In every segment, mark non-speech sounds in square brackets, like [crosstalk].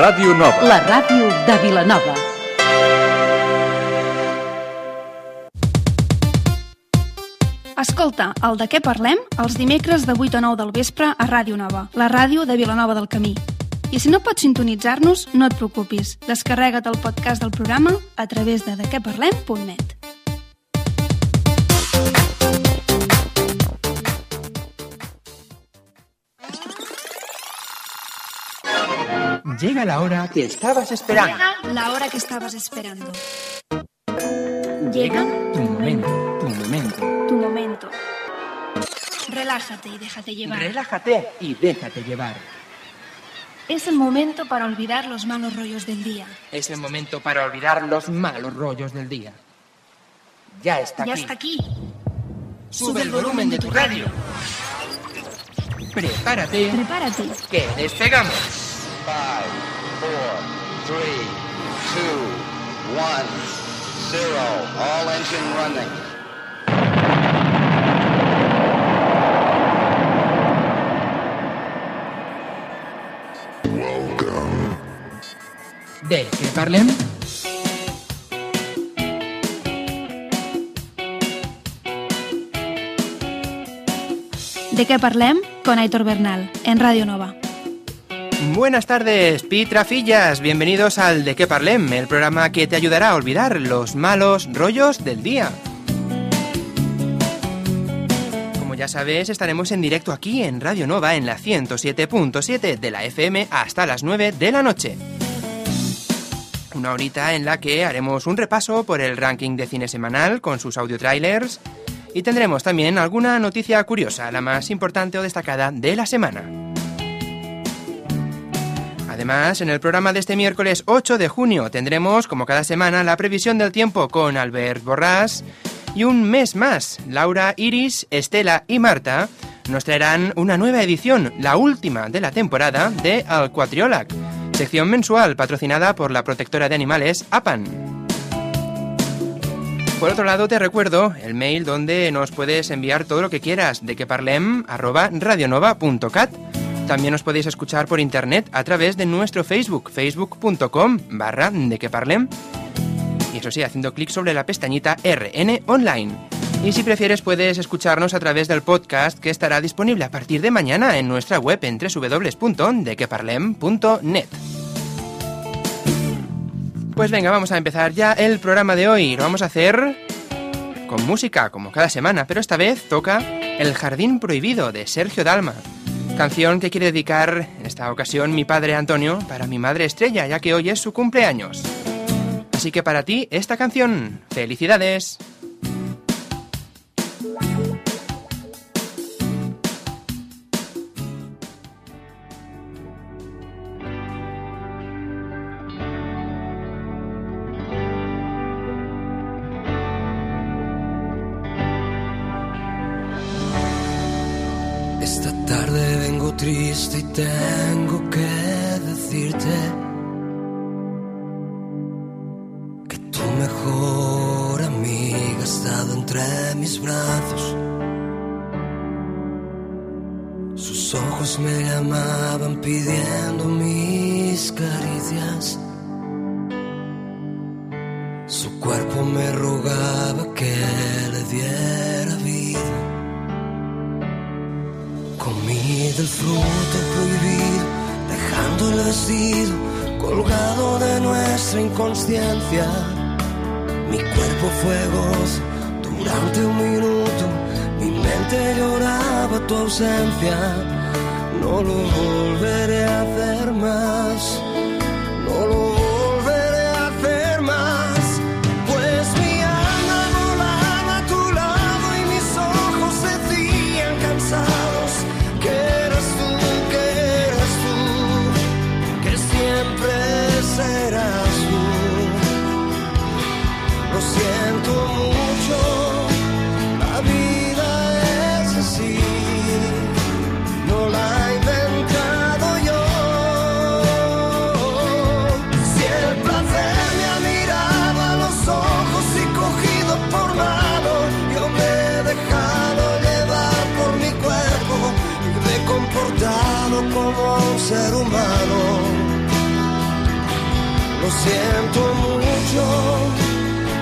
Ràdio Nova. La ràdio de Vilanova. Escolta, el de què parlem els dimecres de 8 a 9 del vespre a Ràdio Nova, la ràdio de Vilanova del Camí. I si no pots sintonitzar-nos, no et preocupis. Descarrega't el podcast del programa a través de dequeparlem.net. Llega la hora que estabas esperando. Llega la hora que estabas esperando. Llega Tu momento, tu momento. Tu momento. Relájate y déjate llevar. Relájate y déjate llevar. Es el momento para olvidar los malos rollos del día. Es el momento para olvidar los malos rollos del día. Ya está Ya aquí. está aquí. Sube el volumen de tu radio. Prepárate, Prepárate. que despegamos. Five, four, three, two, one, zero. All engine running. ¿De qué parlem? ¿De qué parlem? Con Aitor Bernal, en Radio Nova. Buenas tardes, pitrafillas. Bienvenidos al De qué parlem, el programa que te ayudará a olvidar los malos rollos del día. Como ya sabes, estaremos en directo aquí en Radio Nova en la 107.7 de la FM hasta las 9 de la noche. Una horita en la que haremos un repaso por el ranking de cine semanal con sus audio trailers y tendremos también alguna noticia curiosa, la más importante o destacada de la semana. Además, en el programa de este miércoles 8 de junio tendremos, como cada semana, la previsión del tiempo con Albert Borrás y un mes más, Laura, Iris, Estela y Marta nos traerán una nueva edición, la última de la temporada, de Al Quatriolac, sección mensual patrocinada por la protectora de animales APAN. Por otro lado, te recuerdo el mail donde nos puedes enviar todo lo que quieras de que parlem radionova.cat. También nos podéis escuchar por internet a través de nuestro Facebook, facebook.com barra de que. Y eso sí, haciendo clic sobre la pestañita RN Online. Y si prefieres puedes escucharnos a través del podcast que estará disponible a partir de mañana en nuestra web en www.dequeparlem.net. Pues venga, vamos a empezar ya el programa de hoy. Lo vamos a hacer con música, como cada semana, pero esta vez toca El Jardín Prohibido de Sergio Dalma. Canción que quiere dedicar en esta ocasión mi padre Antonio para mi madre Estrella, ya que hoy es su cumpleaños. Así que para ti, esta canción. ¡Felicidades! Tengo que decirte que tu mejor amiga ha estado entre mis brazos. Sus ojos me llamaban pidiendo mis caricias. Colgado de nuestra inconsciencia. Mi cuerpo fue gozo durante un minuto, mi mente lloraba tu ausencia. No lo volveré a hacer más, siento mucho,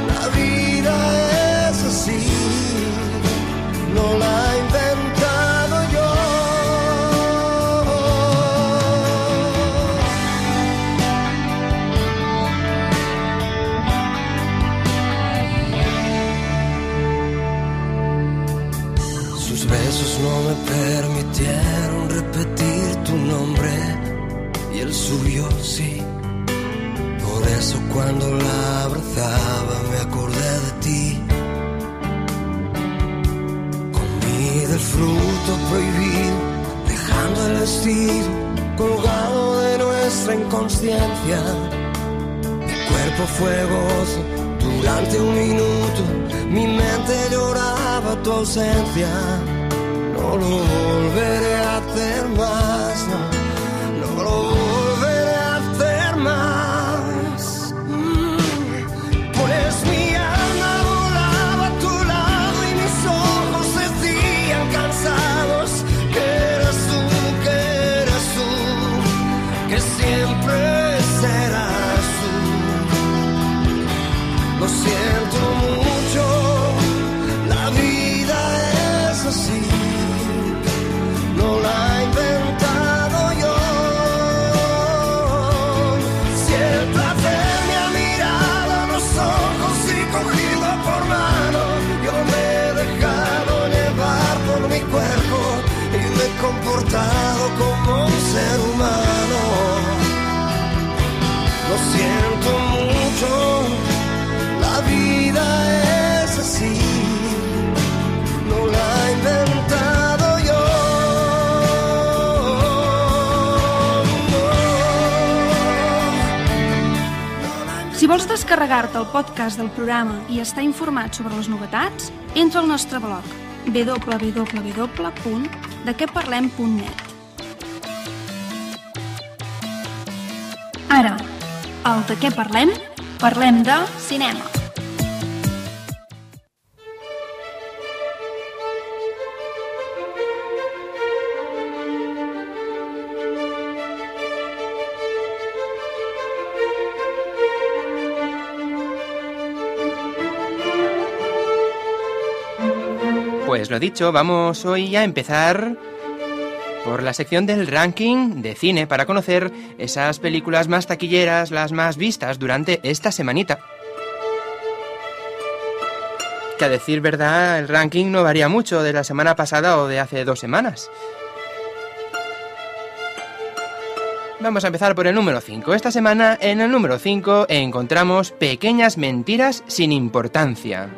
la vida es así, cuando la abrazaba me acordé de ti. Comí del fruto prohibido, dejando el vestido colgado de nuestra inconsciencia. Mi cuerpo fue gozo durante un minuto, mi mente lloraba tu ausencia. No lo volveré a hacer más, no vols descarregar-te el podcast del programa i estar informat sobre les novetats, entra al nostre blog www.dequeparlem.net Ara, al De què parlem? Parlem de cinema. Pues lo dicho, vamos hoy a empezar por la sección del ranking de cine para conocer esas películas más taquilleras, las más vistas durante esta semanita. Que a decir verdad, el ranking no varía mucho de la semana pasada o de hace dos semanas. Vamos a empezar por el número 5. Esta semana en el número 5 encontramos Pequeñas Mentiras sin Importancia.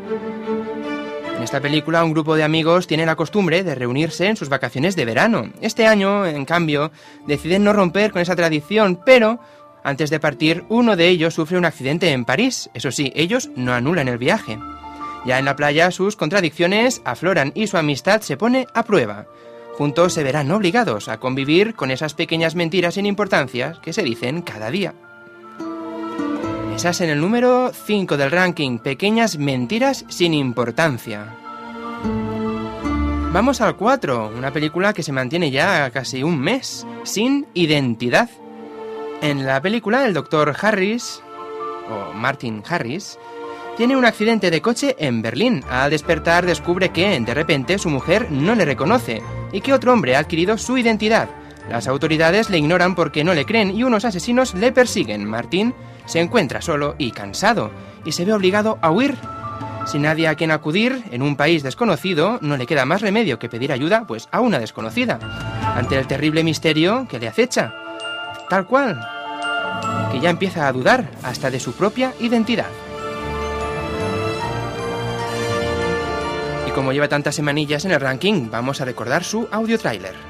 En esta película un grupo de amigos tiene la costumbre de reunirse en sus vacaciones de verano. Este año, en cambio, deciden no romper con esa tradición, pero antes de partir uno de ellos sufre un accidente en París. Eso sí, ellos no anulan el viaje. Ya en la playa sus contradicciones afloran y su amistad se pone a prueba. Juntos se verán obligados a convivir con esas pequeñas mentiras sin importancia que se dicen cada día. Esas en el número 5 del ranking, pequeñas mentiras sin importancia. Vamos al 4, una película que se mantiene ya casi un mes, sin identidad. En la película el doctor Harris, o Martin Harris, tiene un accidente de coche en Berlín. Al despertar descubre que, de repente, su mujer no le reconoce y que otro hombre ha adquirido su identidad. Las autoridades le ignoran porque no le creen y unos asesinos le persiguen. Martín se encuentra solo y cansado y se ve obligado a huir. Sin nadie a quien acudir, en un país desconocido, no le queda más remedio que pedir ayuda pues a una desconocida, ante el terrible misterio que le acecha. Tal cual, que ya empieza a dudar hasta de su propia identidad. Y como lleva tantas semanillas en el ranking, vamos a recordar su audio trailer.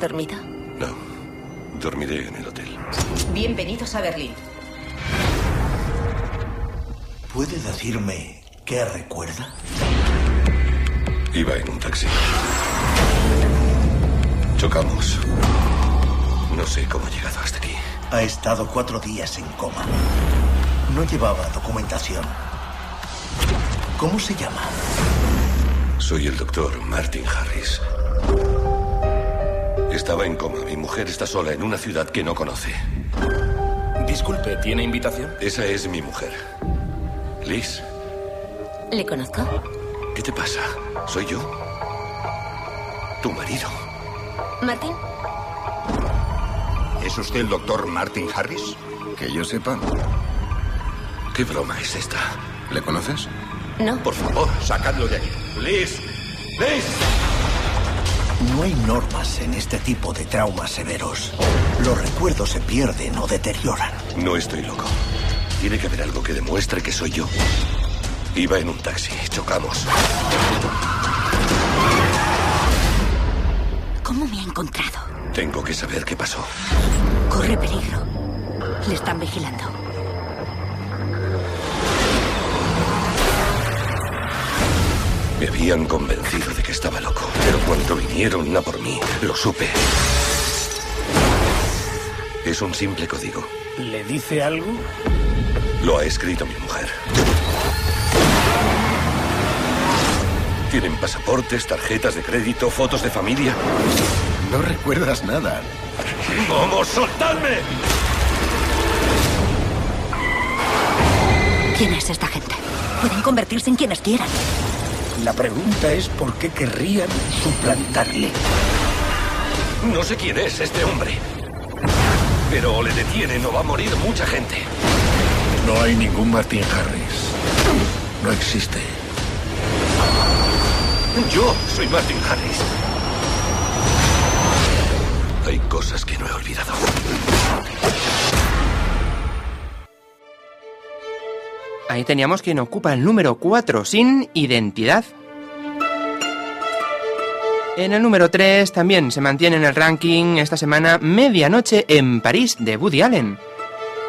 Dormido? No. Dormiré en el hotel. Bienvenidos a Berlín. ¿Puede decirme qué recuerda? Iba en un taxi. Chocamos. No sé cómo he llegado hasta aquí. Ha estado cuatro días en coma. No llevaba documentación. ¿Cómo se llama? Soy el doctor Martin Harris. Estaba en coma. Mi mujer está sola en una ciudad que no conoce. Disculpe, ¿tiene invitación? Esa es mi mujer. Liz, ¿Le conozco? ¿qué te pasa? ¿Soy yo? Tu marido. ¿Martín? ¿Es usted el doctor Martin Harris? Que yo sepa. ¿Qué broma es esta? ¿Le conoces? No. Por favor, sacadlo de aquí. Liz, Liz. No hay normas en este tipo de traumas severos. Los recuerdos se pierden o deterioran. No estoy loco. Tiene que haber algo que demuestre que soy yo. Iba en un taxi, chocamos. ¿Cómo me ha encontrado? Tengo que saber qué pasó. Corre peligro. Le están vigilando. Me habían convencido de que estaba loco, pero cuando vinieron a por mí, lo supe. Es un simple código. ¿Le dice algo? Lo ha escrito mi mujer. Tienen pasaportes, tarjetas de crédito, fotos de familia. No recuerdas nada. ¡Vamos, soltadme! ¿Quién es esta gente? Pueden convertirse en quienes quieran. La pregunta es por qué querrían suplantarle. No sé quién es este hombre. Pero o le detienen o va a morir mucha gente. No hay ningún Martin Harris. No existe. Yo soy Martin Harris. Hay cosas que no he olvidado. Ahí teníamos quien ocupa el número 4, sin identidad. En el número 3 también se mantiene en el ranking esta semana Medianoche en París de Woody Allen.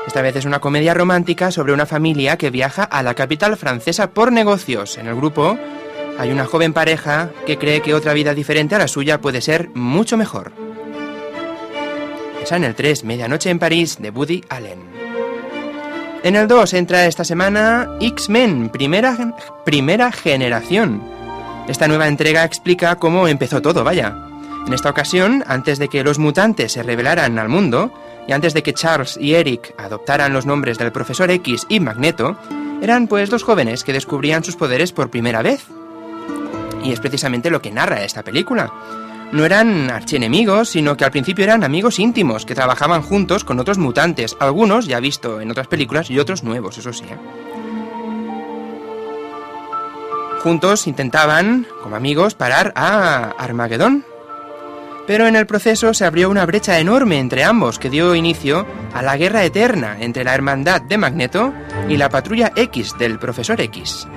Esta vez es una comedia romántica sobre una familia que viaja a la capital francesa por negocios. En el grupo hay una joven pareja que cree que otra vida diferente a la suya puede ser mucho mejor. Esa en el 3, Medianoche en París de Woody Allen. En el 2 entra esta semana X-Men, primera, primera generación. Esta nueva entrega explica cómo empezó todo, vaya. En esta ocasión, antes de que los mutantes se revelaran al mundo, y antes de que Charles y Eric adoptaran los nombres del Profesor X y Magneto, eran pues dos jóvenes que descubrían sus poderes por primera vez. Y es precisamente lo que narra esta película. No eran archienemigos, sino que al principio eran amigos íntimos que trabajaban juntos con otros mutantes, algunos ya visto en otras películas y otros nuevos, eso sí. ¿eh? Juntos intentaban, como amigos, parar a Armagedón. Pero en el proceso se abrió una brecha enorme entre ambos que dio inicio a la guerra eterna entre la Hermandad de Magneto y la Patrulla X del Profesor X.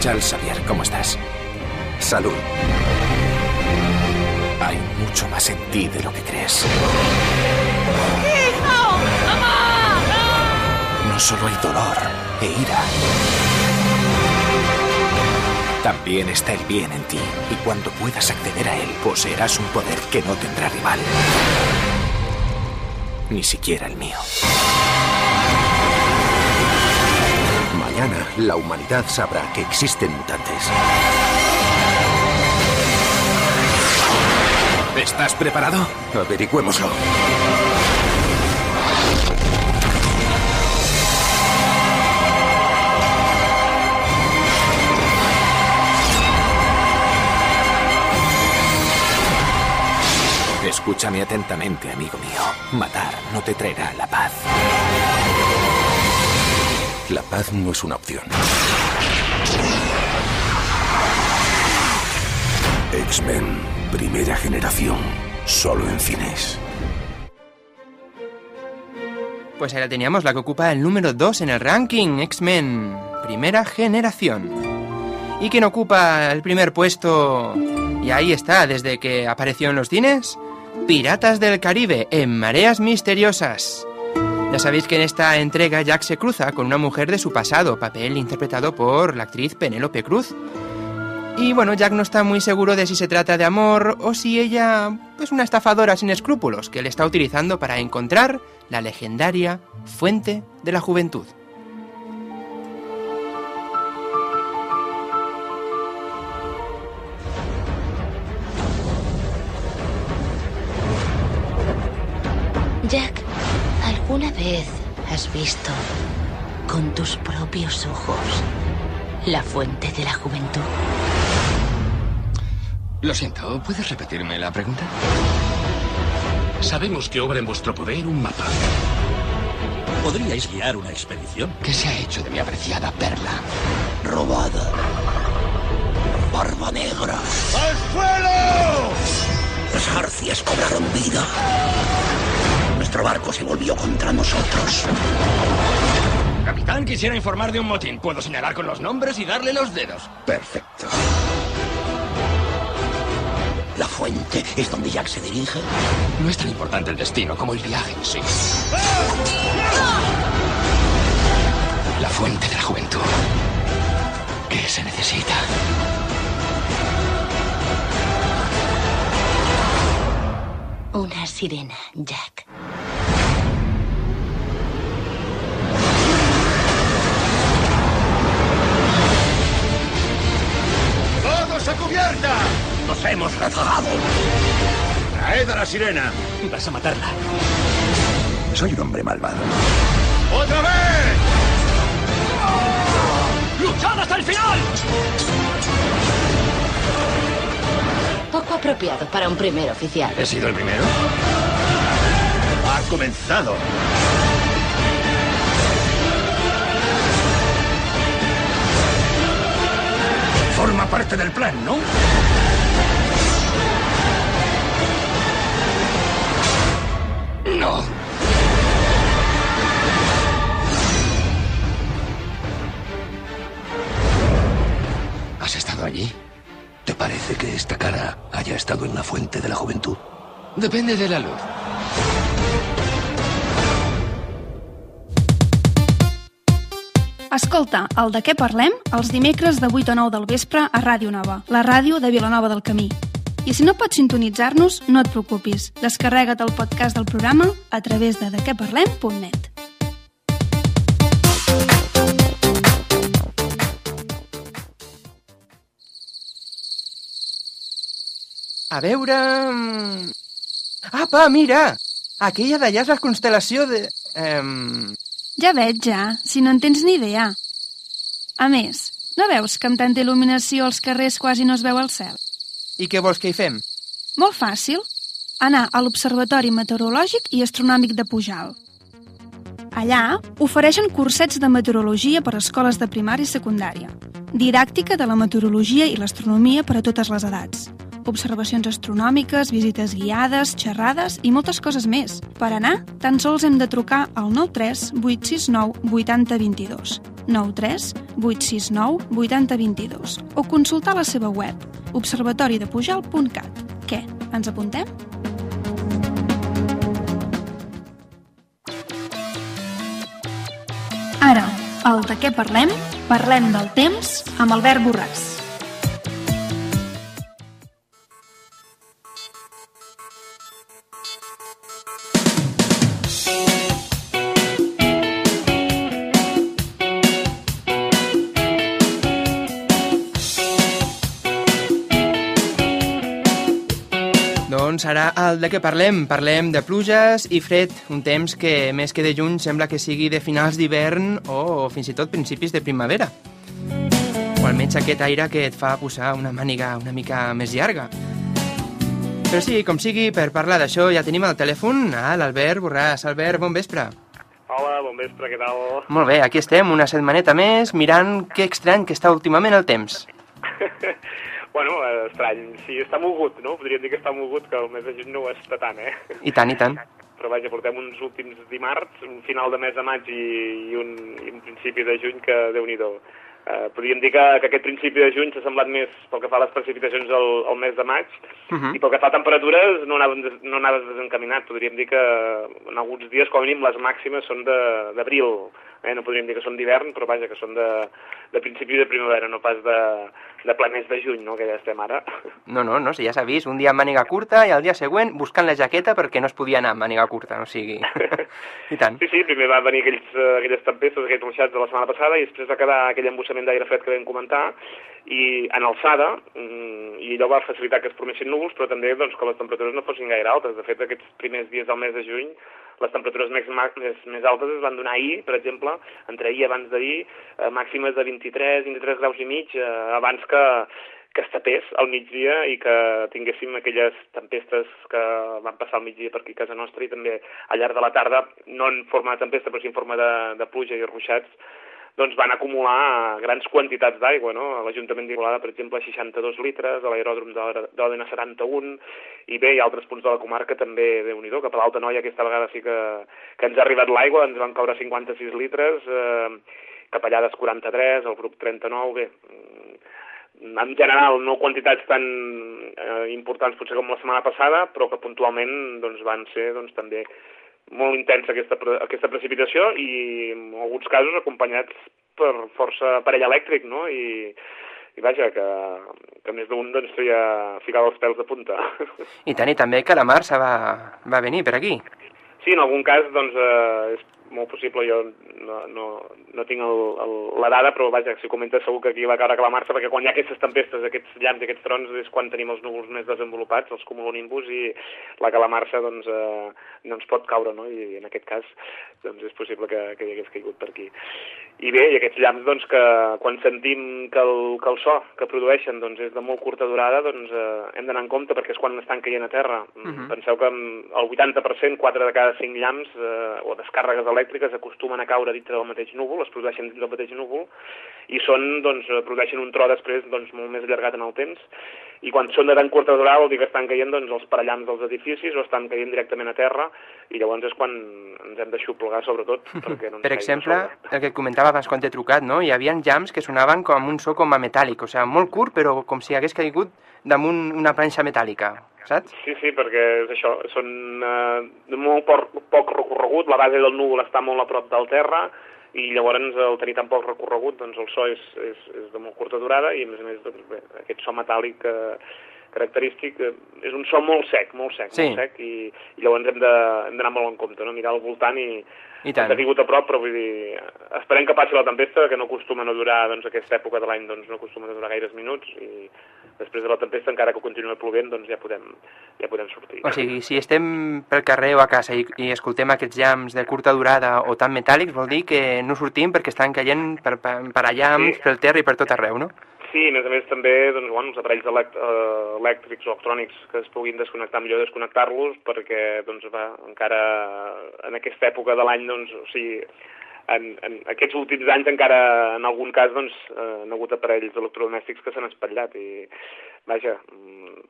Charles Xavier, ¿cómo estás? Salud. Hay mucho más en ti de lo que crees. ¡Hijo! ¡Mamá! No solo hay dolor e ira. También está el bien en ti. Y cuando puedas acceder a él, poseerás un poder que no tendrá rival. Ni siquiera el mío. Mañana la humanidad sabrá que existen mutantes. ¿Estás preparado? Averigüémoslo. Escúchame atentamente, amigo mío. Matar no te traerá la paz. La paz no es una opción. X-Men, primera generación, solo en cines. Pues ahí la teníamos, la que ocupa el número 2 en el ranking, X-Men, primera generación. Y quien ocupa el primer puesto, y Y ahí está, desde que apareció en los cines, Piratas del Caribe en Mareas Misteriosas. Ya sabéis que en esta entrega Jack se cruza con una mujer de su pasado, papel interpretado por la actriz Penélope Cruz. Y bueno, Jack no está muy seguro de si se trata de amor o si ella es una estafadora sin escrúpulos que le está utilizando para encontrar la legendaria fuente de la juventud. Jack, ¿alguna vez has visto con tus propios ojos la fuente de la juventud? Lo siento, ¿puedes repetirme la pregunta? Sabemos que obra en vuestro poder un mapa. ¿Podríais guiar una expedición? ¿Qué se ha hecho de mi apreciada perla? Robada. Barba negra. ¡Al suelo! Las arcias cobraron vida. Nuestro barco se volvió contra nosotros. Capitán, quisiera informar de un motín. Puedo señalar con los nombres y darle los dedos. Perfecto. La fuente es donde Jack se dirige. No es tan importante el destino como el viaje en sí. La fuente de la juventud. ¿Qué se necesita? Una sirena, Jack. ¡Todos a cubierta! Nos hemos rezagado. Traed a la sirena. Vas a matarla. Soy un hombre malvado. ¡Otra vez! ¡Luchad hasta el final! Poco apropiado para un primer oficial. ¿He sido el primero? Ha comenzado. Parte del plan, ¿no? No. ¿Has estado allí? ¿Te parece que esta cara haya estado en la fuente de la juventud? Depende de la luz. Escolta, el de què parlem els dimecres de 8 a 9 del vespre a Ràdio Nova, la ràdio de Vilanova del Camí. I si no pots sintonitzar-nos, no et preocupis. Descarrega't el podcast del programa a través de dequeparlem.net. A veure... mm, Apa, mira! Aquella d'allà és la constel·lació de... Ehm... Ja veig, ja, si no en tens ni idea. A més, no veus que amb tanta il·luminació als carrers quasi no es veu el cel? I què vols que hi fem? Molt fàcil. Anar a l'Observatori Meteorològic i Astronòmic de Pujal. Allà ofereixen cursets de meteorologia per a escoles de primària i secundària, didàctica de la meteorologia i l'astronomia per a totes les edats, observacions astronòmiques, visites guiades, xerrades i moltes coses més. Per anar, tan sols hem de trucar al 93 869 8022, 93 869 8022 o consultar la seva web, observatoridepujal.cat. Què, ens apuntem? Ara, el de què parlem? Parlem del temps amb Albert Borràs. Ara el de què parlem? Parlem de pluges i fred, un temps que més que de juny sembla que sigui de finals d'hivern o fins i tot principis de primavera. O almenys aquest aire que et fa posar una màniga una mica més llarga. Però sí, com sigui, per parlar d'això ja tenim al telèfon a l'Albert Borràs. Albert, bon vespre. Hola, bon vespre, què tal? Molt bé, aquí estem, una setmaneta més, mirant que estrany que està últimament el temps. [laughs] bueno, estrany, sí, està mogut, no? Podríem dir que està mogut, que el mes de juny no ho està tant, eh? I tant, i tant. Però vaja, portem uns últims dimarts, un final de mes de maig i, i, un, i un principi de juny que, déu nhi Eh, podríem dir que, que aquest principi de juny s'ha semblat més pel que fa a les precipitacions al, al mes de maig Uh -huh. i pel que fa a temperatures no anaves, des- no anaves desencaminat. Podríem dir que en alguns dies, com a mínim, les màximes són de- d'abril. Eh? No podríem dir que són d'hivern, però vaja, que són de, de principi de primavera, no pas de, de ple mes de juny, no? que ja estem ara. [laughs] No, no, no, si ja s'ha vist, un dia amb màniga curta i el dia següent buscant la jaqueta perquè no es podia anar amb màniga curta, o sigui... [laughs] I tant. Sí, sí, primer va venir aquells, eh, aquelles tempestes, aquells ruixats de la setmana passada i després va quedar aquell embussament d'aire fred que vam comentar i en alçada, mm, i allò va facilitar que es formessin núvols, però també doncs, que les temperatures no fossin gaire altes. De fet, aquests primers dies del mes de juny, les temperatures més, més, més altes es van donar ahir, per exemple, entre ahir i abans d'ahir, eh, màximes de 23, 23 graus i mig, eh, abans que, que es tapés al migdia i que tinguéssim aquelles tempestes que van passar al migdia per aquí a casa nostra i també al llarg de la tarda, no en forma de tempesta però sí en forma de, de pluja i ruixats, doncs van acumular grans quantitats d'aigua, no? A l'Ajuntament d'Igualada, per exemple, 62 litres, a l'aeròdrom d'Òdena 71, i bé, i altres punts de la comarca també, déu nhi cap a l'Alta Noia aquesta vegada sí que, que ens ha arribat l'aigua, ens van caure 56 litres, eh, Capellades 43, el grup 39, bé, mm, en general no quantitats tan eh, importants potser com la setmana passada, però que puntualment doncs, van ser doncs, també molt intensa aquesta, aquesta precipitació i en alguns casos acompanyats per força aparell elèctric, no? I, i vaja, que, que més d'un doncs feia ficar els pèls de punta. I tant, i també que la Marça va, va venir per aquí. Sí, en algun cas, doncs, eh, és molt possible, jo no, no, no tinc el, el, la dada, però vaja, si ho comentes segur que aquí va caure calamarsa, perquè quan hi ha aquestes tempestes, aquests llamps i aquests trons, és quan tenim els núvols més desenvolupats, els cumulonimbus, i la calamarsa, doncs, eh, no ens pot caure, no? I en aquest cas, doncs, és possible que, que hi hagués caigut per aquí. I bé, i aquests llamps, doncs, que quan sentim que el, que el so que produeixen, doncs, és de molt curta durada, doncs, eh, hem d'anar en compte, perquè és quan estan caient a terra. Mhm. Penseu que el 80%, 4 de cada 5 llamps eh, o descàrregues elèctriques acostumen a caure dintre del mateix núvol, es produeixen dins del mateix núvol, i són, doncs, produeixen un tro després doncs, molt més allargat en el temps, i quan són de tan curta durada vol dir que estan caient doncs, els parellams dels edificis o estan caient directament a terra, i llavors és quan ens hem d'aixoplegar, sobretot, [laughs] perquè no Per exemple, el que comentava abans quan t'he trucat, no? Hi havia jams que sonaven com un so com a metàl·lic, o sigui, molt curt, però com si hagués caigut damunt una planxa metàl·lica, saps? Sí, sí, perquè és això, són eh, molt poc, poc recorregut, la base del núvol està molt a prop del terra, i llavors al tenir tan poc recorregut doncs el so és, és, és de molt curta durada i a més a més doncs, bé, aquest so metàl·lic eh, característic eh, és un so molt sec, molt sec, Sí. molt sec i, i llavors hem d'anar molt en compte, no? mirar al voltant i, I tant. ens ha tingut a prop, però vull dir, esperem que passi la tempesta, que no acostuma a durar, doncs aquesta època de l'any doncs, no acostuma a durar gaires minuts i després de la tempesta, encara que continuï plovent, doncs ja podem, ja podem sortir. O sigui, si estem pel carrer o a casa i, i escoltem aquests jams de curta durada o tan metàl·lics, vol dir que no sortim perquè estan caient per, per, per allà, Sí. pel terra i per tot arreu, no? Sí, a més a més també doncs, bueno, els aparells elect eh, elèctrics o electrònics que es puguin desconnectar, millor desconnectar-los perquè doncs, va, encara en aquesta època de l'any, doncs, o sigui, en, en aquests últims anys encara en algun cas doncs, eh, han hagut aparells electrodomèstics que s'han espatllat i vaja, mm,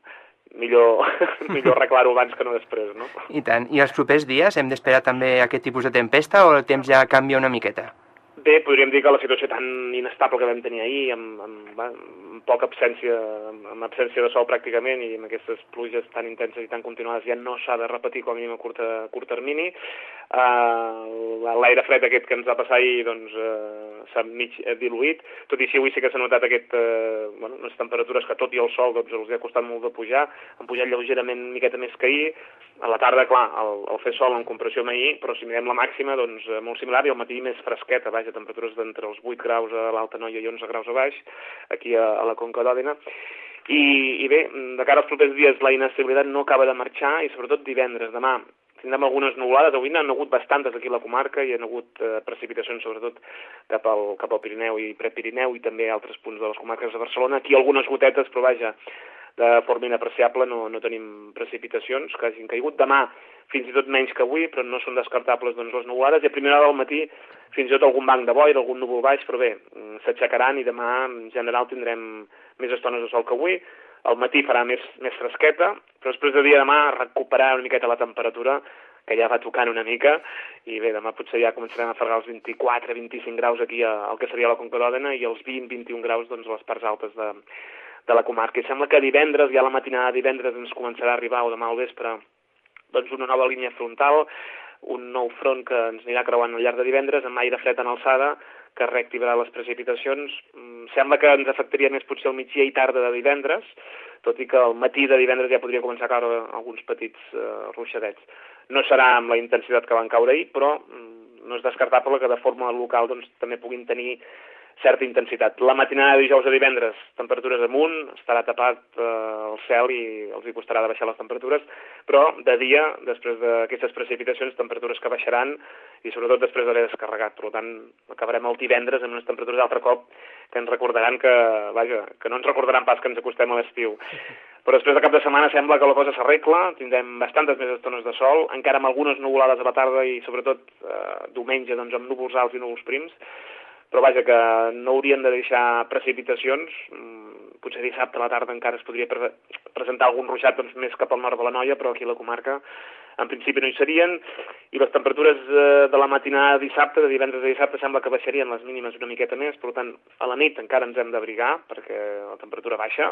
millor, [laughs] millor arreglar-ho abans que no després, no? I tant. I els propers dies hem d'esperar també aquest tipus de tempesta o el temps ja canvia una miqueta? Bé, podríem dir que la situació tan inestable que vam tenir ahir, amb, amb, amb poca absència, amb, absència de sol pràcticament i amb aquestes pluges tan intenses i tan continuades ja no s'ha de repetir com a mínim a curt, a curt termini. Uh, L'aire fred aquest que ens va passar ahir doncs, uh, s'ha mig eh, diluït, tot i així avui sí que s'ha notat aquest, uh, bueno, unes temperatures que tot i el sol doncs, els ha costat molt de pujar, han pujat lleugerament una miqueta més que ahir, a la tarda, clar, el, el fer sol en comparació amb ahir, però si mirem la màxima, doncs molt similar, i al matí més fresqueta, vaja, temperatures d'entre els 8 graus a l'Alta Noia i 11 graus a baix, aquí a, a la Conca d'Òdena, i, i bé, de cara als propers dies la inestabilitat no acaba de marxar, i sobretot divendres, demà, tindrem algunes nuvolades, avui n'han hagut bastantes aquí a la comarca, i han hagut eh, precipitacions sobretot cap al, cap al Pirineu i Prepirineu i també altres punts de les comarques de Barcelona, aquí algunes gotetes, però vaja, de forma inapreciable no, no tenim precipitacions que hagin caigut. Demà fins i tot menys que avui, però no són descartables doncs, les nuvolades, i a primera hora del matí fins i tot algun banc de boira, algun núvol baix, però bé, mm, s'aixecaran i demà en general tindrem més estones de sol que avui, al matí farà més, més fresqueta, però després de dia demà recuperar una miqueta la temperatura que ja va tocant una mica, i bé, demà potser ja començarem a fregar els 24-25 graus aquí al que seria la Conca d'Òdena i els 20-21 graus doncs, a les parts altes de, de la comarca. I sembla que divendres, ja la matinada de divendres, ens començarà a arribar, o demà al vespre, doncs una nova línia frontal, un nou front que ens anirà creuant al llarg de divendres, amb aire fred en alçada, que reactivarà les precipitacions. Mm, sembla que ens afectaria més potser el migdia i tarda de divendres, tot i que al matí de divendres ja podria començar a caure alguns petits eh, ruixadets. No serà amb la intensitat que van caure ahir, però mm, no és descartable que de forma local doncs, també puguin tenir certa intensitat. La matinada de dijous a divendres, temperatures amunt, estarà tapat eh, el cel i els hi costarà de baixar les temperatures, però de dia, després d'aquestes precipitacions, temperatures que baixaran i sobretot després d'haver descarregat. Per tant, acabarem el divendres amb unes temperatures d'altre cop que ens recordaran que, vaja, que no ens recordaran pas que ens acostem a l'estiu. Però després de cap de setmana sembla que la cosa s'arregla, tindrem bastantes més estones de sol, encara amb algunes nuvolades a la tarda i sobretot eh, diumenge doncs, amb núvols alts i núvols prims, però vaja, que no haurien de deixar precipitacions, mm, potser dissabte a la tarda encara es podria pre presentar algun ruixat doncs, més cap al nord de la Noia, però aquí a la comarca en principi no hi serien, i les temperatures eh, de la matinada de dissabte, de divendres a dissabte, sembla que baixarien les mínimes una miqueta més, per tant, a la nit encara ens hem d'abrigar, perquè la temperatura baixa,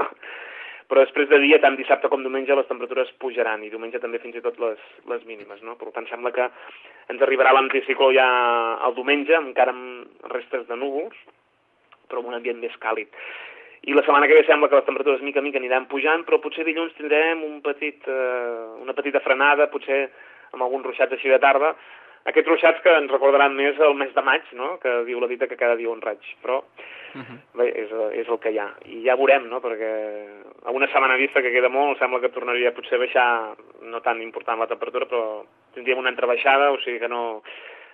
però després de dia, tant dissabte com diumenge, les temperatures pujaran, i diumenge també fins i tot les, les mínimes, no? Per tant, sembla que ens arribarà l'anticicló ja el diumenge, encara amb restes de núvols, però amb un ambient més càlid. I la setmana que ve sembla que les temperatures mica mica aniran pujant, però potser dilluns tindrem un petit, eh, una petita frenada, potser amb alguns ruixats així de tarda, aquests ruixats que ens recordaran més el mes de maig, no? que diu la dita que cada dia un raig, però uh -huh. bé, és, és el que hi ha. I ja veurem, no? perquè a una setmana vista que queda molt, sembla que tornaria potser a baixar, no tan important la temperatura, però tindríem una entrebaixada, o sigui que no,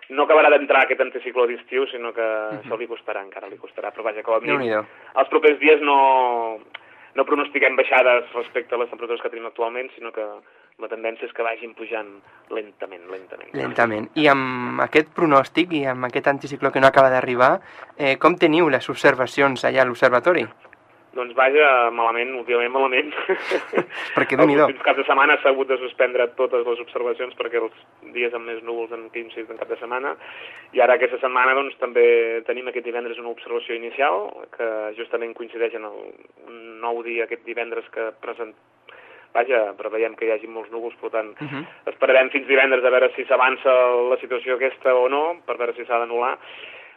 no acabarà d'entrar aquest anticicló d'estiu, sinó que uh -huh. això li costarà encara, li costarà, però vaja, com a mínim, els propers dies no, no pronostiquem baixades respecte a les temperatures que tenim actualment, sinó que la tendència és que vagin pujant lentament, lentament. Lentament. I amb aquest pronòstic i amb aquest anticicló que no acaba d'arribar, eh, com teniu les observacions allà a l'observatori? Doncs vaja, malament, últimament malament. [laughs] perquè déu nhi caps de setmana s'ha hagut de suspendre totes les observacions perquè els dies amb més núvols han coincidit en cap de setmana i ara aquesta setmana doncs també tenim aquest divendres una observació inicial que justament coincideix en el nou dia aquest divendres que present, vaja, preveiem que hi hagi molts núvols, per tant, uh -huh. esperarem fins divendres a veure si s'avança la situació aquesta o no, per veure si s'ha d'anul·lar.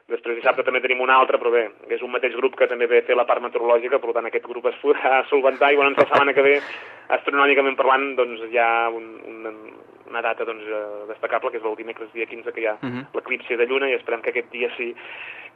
Després dissabte també tenim un altre, però bé, és un mateix grup que també ve a fer la part meteorològica, per tant aquest grup es podrà [laughs] solventar i bueno, la setmana que ve, astronòmicament parlant, doncs hi ha un, un, una data doncs, eh, destacable, que és el dimecres dia 15, que hi ha uh -huh. l'eclipsi de lluna, i esperem que aquest dia sí,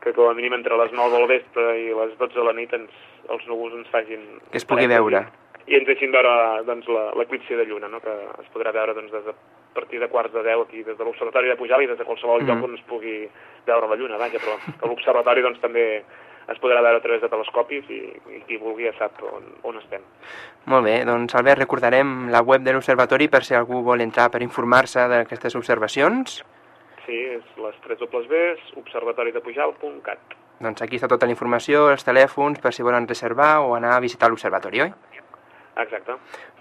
que com a mínim entre les 9 del vespre i les 12 de la nit ens, els núvols ens facin... Que es pugui veure i ens deixin veure doncs, l'eclipsi de lluna, no? que es podrà veure doncs, des de a partir de quarts de 10 aquí, des de l'Observatori de Pujal i des de qualsevol mm -hmm. lloc on es pugui veure la lluna, vaja, però a l'Observatori doncs, també es podrà veure a través de telescopis i, i qui vulgui ja sap on, on estem. Molt bé, doncs Albert, recordarem la web de l'Observatori per si algú vol entrar per informar-se d'aquestes observacions. Sí, és les 3 Bs, observatoridepujal.cat. Doncs aquí està tota la informació, els telèfons, per si volen reservar o anar a visitar l'Observatori, oi? Exacte.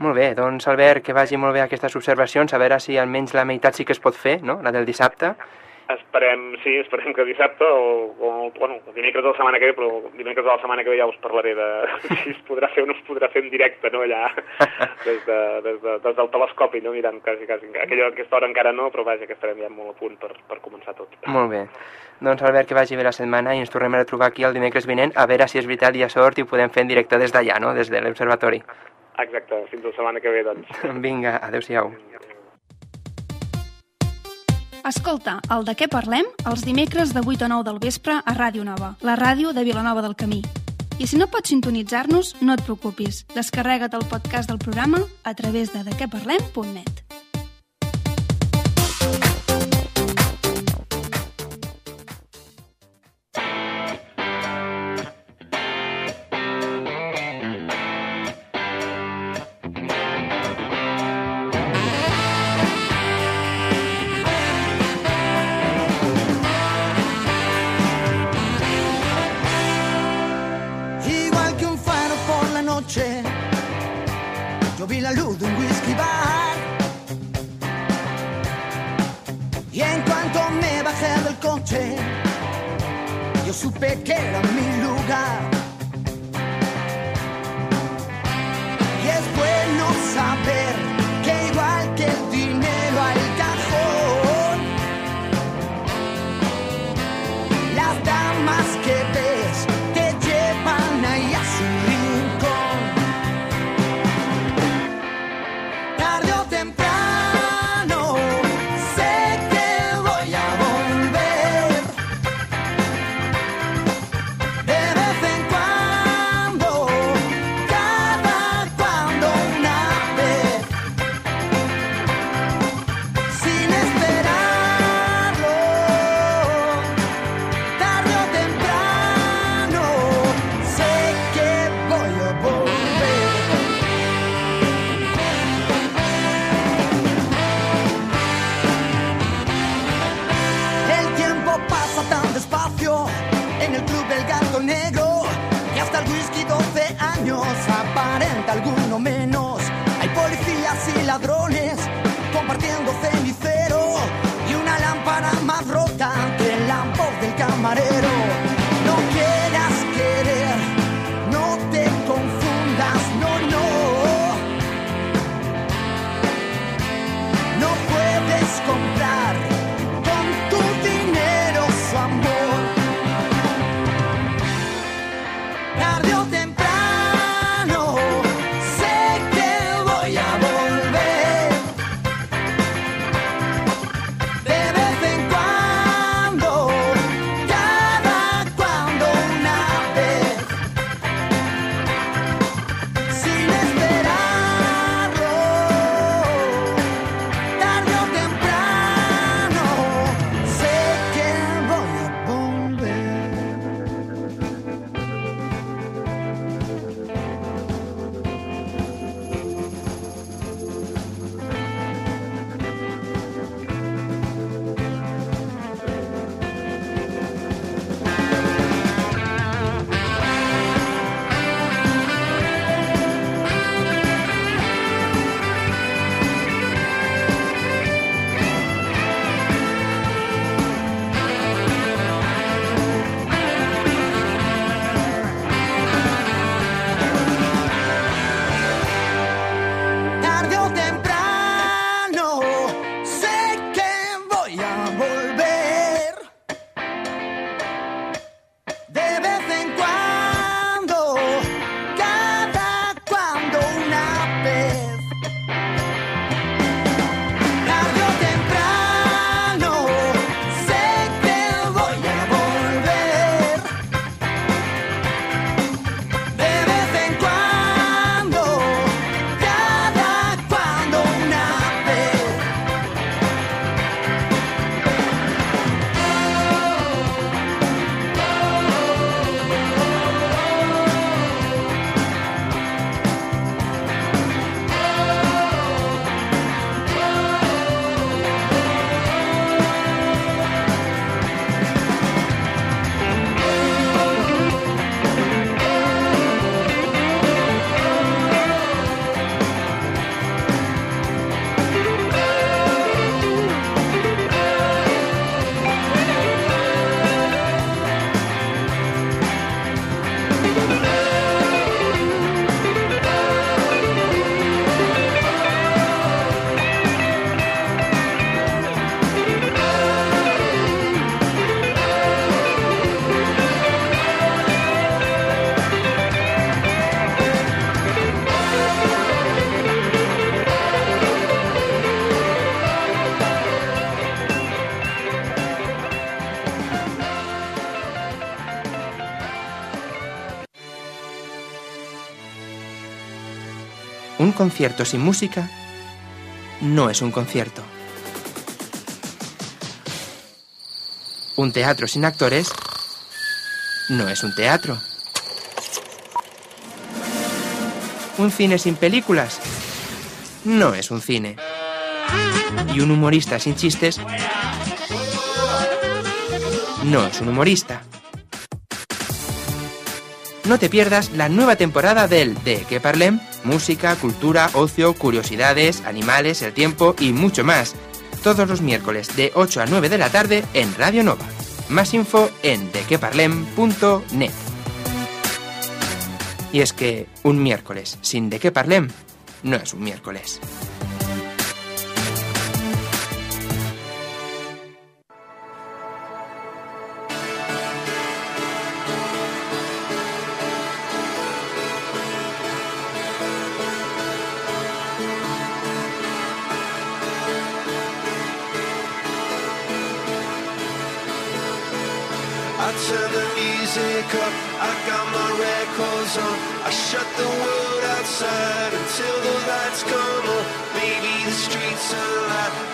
Molt bé, doncs Albert, que vagi molt bé aquestes observacions, a veure si almenys la meitat sí que es pot fer, no?, la del dissabte. Esperem, sí, esperem que dissabte o, o bueno, dimecres de la setmana que ve, però dimecres de la setmana que ve ja us parlaré de [laughs] si es podrà fer o no es podrà fer en directe, no, allà, [laughs] des, de, des, de, des del telescopi, no, mirant quasi, quasi, aquella, aquesta hora encara no, però vaja, que estarem ja molt a punt per, per començar tot. Molt bé. Doncs Albert, que vagi bé la setmana i ens tornem a trobar aquí el dimecres vinent a veure si és veritat i ha sort i ho podem fer en directe des d'allà, no?, des de l'observatori. Exacte, fins la setmana que ve, doncs. [laughs] Vinga, adeu-siau. Escolta, el de què parlem els dimecres de 8 a 9 del vespre a Ràdio Nova, la ràdio de Vilanova del Camí. I si no pots sintonitzar-nos, no et preocupis. Descarrega't el podcast del programa a través de dequeparlem.net. concierto sin música no es un concierto. Un teatro sin actores no es un teatro. Un cine sin películas no es un cine. Y un humorista sin chistes no es un humorista no te pierdas la nueva temporada del De que Parlem, música, cultura, ocio, curiosidades, animales, el tiempo y mucho más. Todos los miércoles de 8 a 9 de la tarde en Radio Nova. Más info en dequeparlem.net. Y es que un miércoles sin De que Parlem no es un miércoles. to let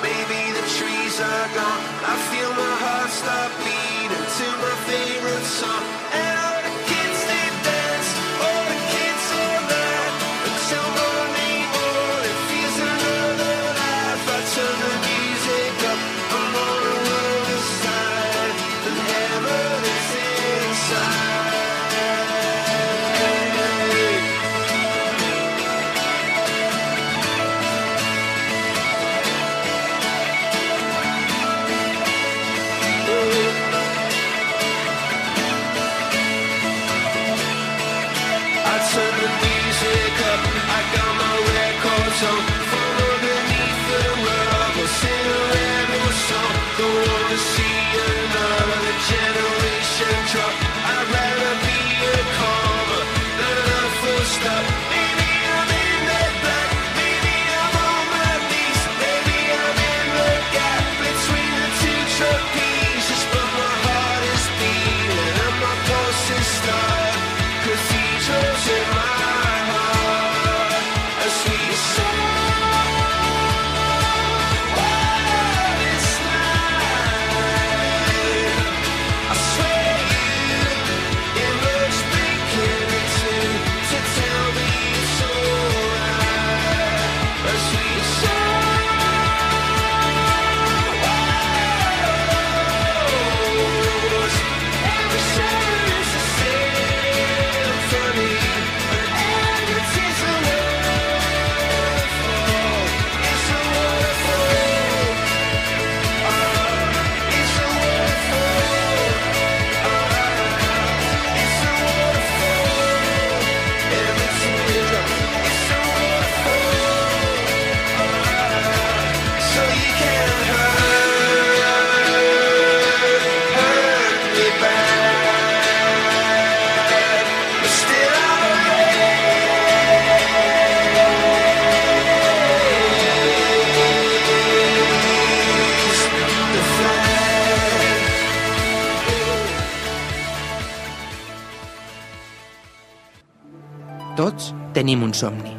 tenim un somni.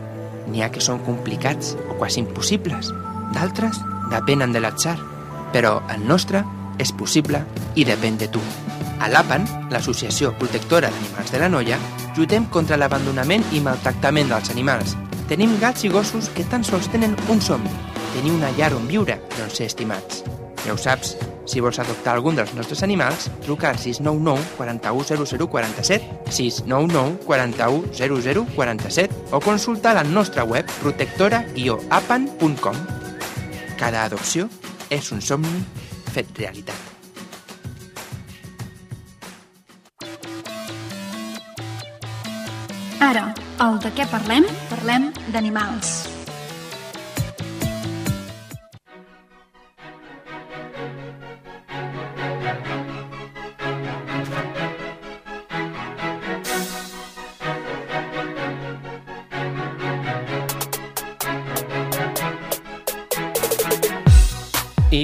N'hi ha que són complicats o quasi impossibles. D'altres depenen de l'atzar. Però el nostre és possible i depèn de tu. A l'APAN, l'Associació Protectora d'Animals de la Noia, lluitem contra l'abandonament i maltractament dels animals. Tenim gats i gossos que tan sols tenen un somni, tenir una llar on viure i on ser estimats. Ja ho saps, si vols adoptar algun dels nostres animals, truca al 699 41 00 47, 699 41 00 47 o consulta la nostra web protectora-apan.com. Cada adopció és un somni fet realitat. Ara, el de què parlem? Parlem d'animals.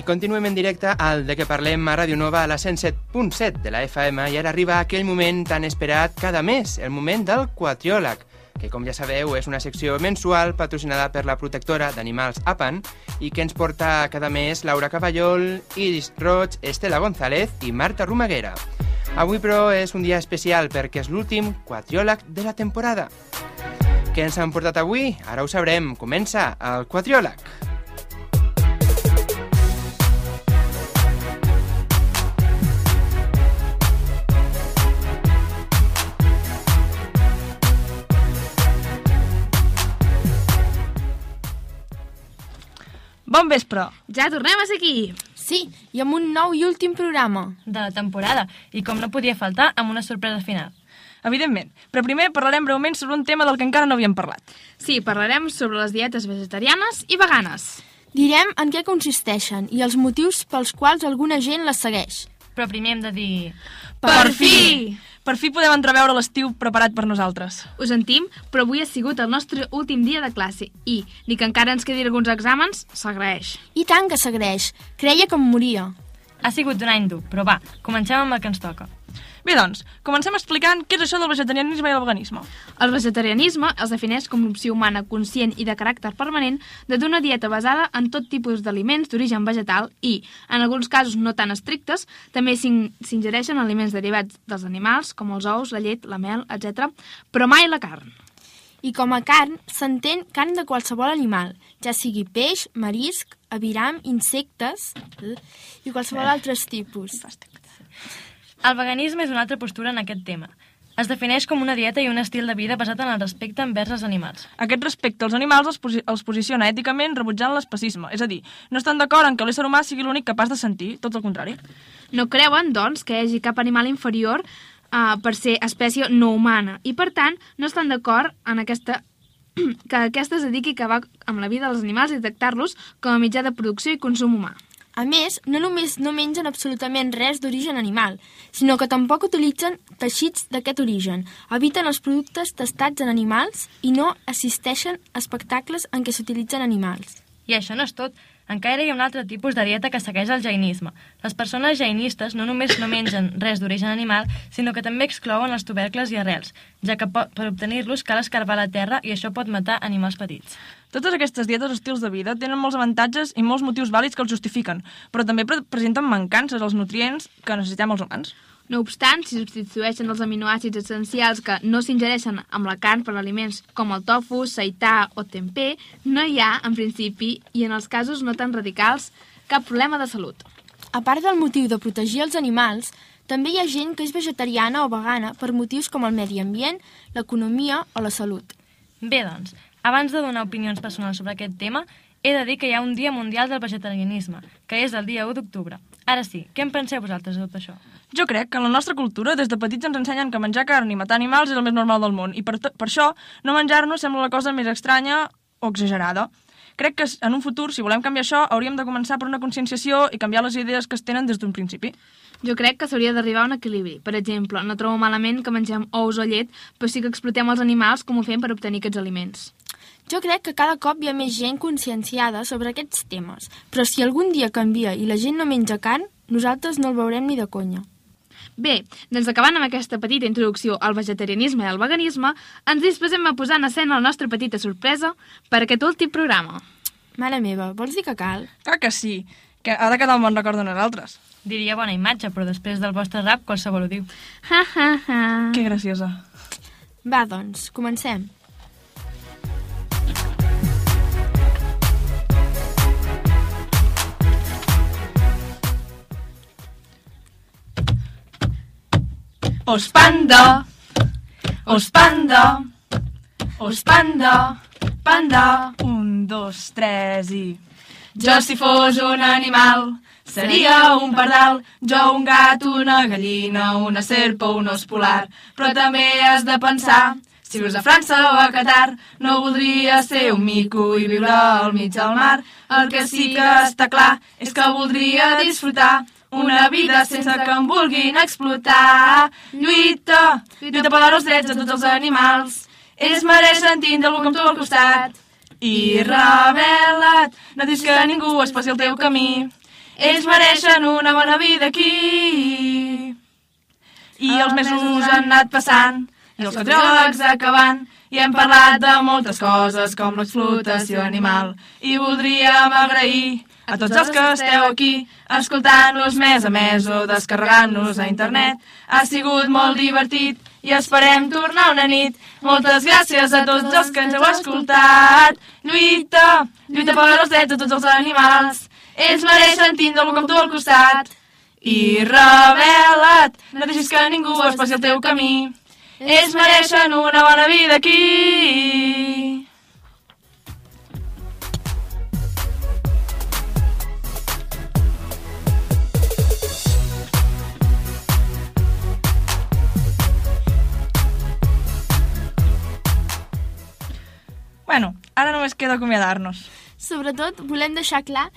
Continuem en directe al de què parlem a Ràdio Nova a la 107.7 de la FM i ara arriba aquell moment tan esperat cada mes, el moment del quatriòleg, que com ja sabeu és una secció mensual patrocinada per la protectora d'animals APAN i que ens porta cada mes Laura Caballol, Iris Roig, Estela González i Marta Romaguera. Avui, però, és un dia especial perquè és l'últim quatriòleg de la temporada. Què ens han portat avui? Ara ho sabrem. Comença el quatriòleg. Bon Bon vespre. Ja tornem a ser aquí. Sí, i amb un nou i últim programa. De la temporada, i com no podia faltar, amb una sorpresa final. Evidentment, però primer parlarem breument sobre un tema del que encara no havíem parlat. Sí, parlarem sobre les dietes vegetarianes i veganes. Direm en què consisteixen i els motius pels quals alguna gent les segueix. Però primer hem de dir... Per fi! Per fi podem entreveure l'estiu preparat per nosaltres. Ho sentim, però avui ha sigut el nostre últim dia de classe i, ni que encara ens quedin alguns exàmens, s'agraeix. I tant que s'agraeix. Creia que em moria. Ha sigut un any dur, però va, comencem amb el que ens toca. Bé, doncs, comencem explicant què és això del vegetarianisme i el veganisme. El vegetarianisme es defineix com l'opció humana conscient i de caràcter permanent de d'una dieta basada en tot tipus d'aliments d'origen vegetal i, en alguns casos no tan estrictes, també s'ingereixen aliments derivats dels animals, com els ous, la llet, la mel, etc., però mai la carn. I com a carn s'entén carn de qualsevol animal, ja sigui peix, marisc, aviram, insectes eh, i qualsevol eh. altres tipus. El veganisme és una altra postura en aquest tema. Es defineix com una dieta i un estil de vida basat en el respecte envers els animals. Aquest respecte als animals els, posi els posiciona èticament rebutjant l'especisme, és a dir, no estan d'acord en que l'ésser humà sigui l'únic capaç de sentir, tot el contrari. No creuen, doncs, que hi hagi cap animal inferior uh, per ser espècie no humana i, per tant, no estan d'acord en aquesta [clears throat] que aquesta es dediqui a acabar amb la vida dels animals i detectar-los com a mitjà de producció i consum humà. A més, no només no mengen absolutament res d'origen animal, sinó que tampoc utilitzen teixits d'aquest origen, eviten els productes testats en animals i no assisteixen a espectacles en què s'utilitzen animals. I això no és tot. Encara hi ha un altre tipus de dieta que segueix el jainisme. Les persones jainistes no només no mengen res d'origen animal, sinó que també exclouen els tubercles i arrels, ja que per obtenir-los cal escarbar la terra i això pot matar animals petits. Totes aquestes dietes o estils de vida tenen molts avantatges i molts motius vàlids que els justifiquen, però també pre presenten mancances als nutrients que necessitem els humans. No obstant, si substitueixen els aminoàcids essencials que no s'ingereixen amb la carn per aliments com el tofu, seità o tempeh, no hi ha, en principi, i en els casos no tan radicals, cap problema de salut. A part del motiu de protegir els animals, també hi ha gent que és vegetariana o vegana per motius com el medi ambient, l'economia o la salut. Bé, doncs, abans de donar opinions personals sobre aquest tema, he de dir que hi ha un Dia Mundial del Vegetarianisme, que és el dia 1 d'octubre. Ara sí, què en penseu vosaltres de tot això? Jo crec que en la nostra cultura des de petits ens ensenyen que menjar carn i matar animals és el més normal del món i per, per això no menjar-nos sembla la cosa més estranya o exagerada. Crec que en un futur, si volem canviar això, hauríem de començar per una conscienciació i canviar les idees que es tenen des d'un principi. Jo crec que s'hauria d'arribar a un equilibri. Per exemple, no trobo malament que mengem ous o llet, però sí que explotem els animals com ho fem per obtenir aquests aliments. Jo crec que cada cop hi ha més gent conscienciada sobre aquests temes, però si algun dia canvia i la gent no menja carn, nosaltres no el veurem ni de conya. Bé, doncs acabant amb aquesta petita introducció al vegetarianisme i al veganisme, ens disposem a posar en escena la nostra petita sorpresa per aquest últim programa. Mare meva, vols dir que cal? Clar que sí, que ha de quedar un bon record de nosaltres. Diria bona imatge, però després del vostre rap qualsevol ho diu. Ha, ha, ha. Que graciosa. Va, doncs, comencem. Os panda, os panda, os panda, panda. Un, dos, tres i... Jo si fos un animal, seria un pardal, jo un gat, una gallina, una serp o un os polar. Però també has de pensar, si vius a França o a Qatar, no voldria ser un mico i viure al mig del mar. El que sí que està clar és que voldria disfrutar una vida sense que em vulguin explotar. Lluita, lluita per els drets de tots els animals. Ells mereixen tindre algú com tu al costat. I rebel·la't, no dis que ningú es passi el teu camí. Ells mereixen una bona vida aquí. I els mesos han anat passant, i els catròlegs acabant, i hem parlat de moltes coses com l'explotació animal. I voldríem agrair a tots els que esteu aquí, escoltant-nos més a més o descarregant-nos a internet. Ha sigut molt divertit i esperem tornar una nit. Moltes gràcies a tots els que ens heu escoltat. Lluita, lluita per els drets de tots els animals. Ells mereixen tindre-lo com tu al costat. I rebel·la't, no deixis que ningú es passi el teu camí. Ells mereixen una bona vida aquí. Només queda acomiadar-nos. Sobretot, volem deixar clar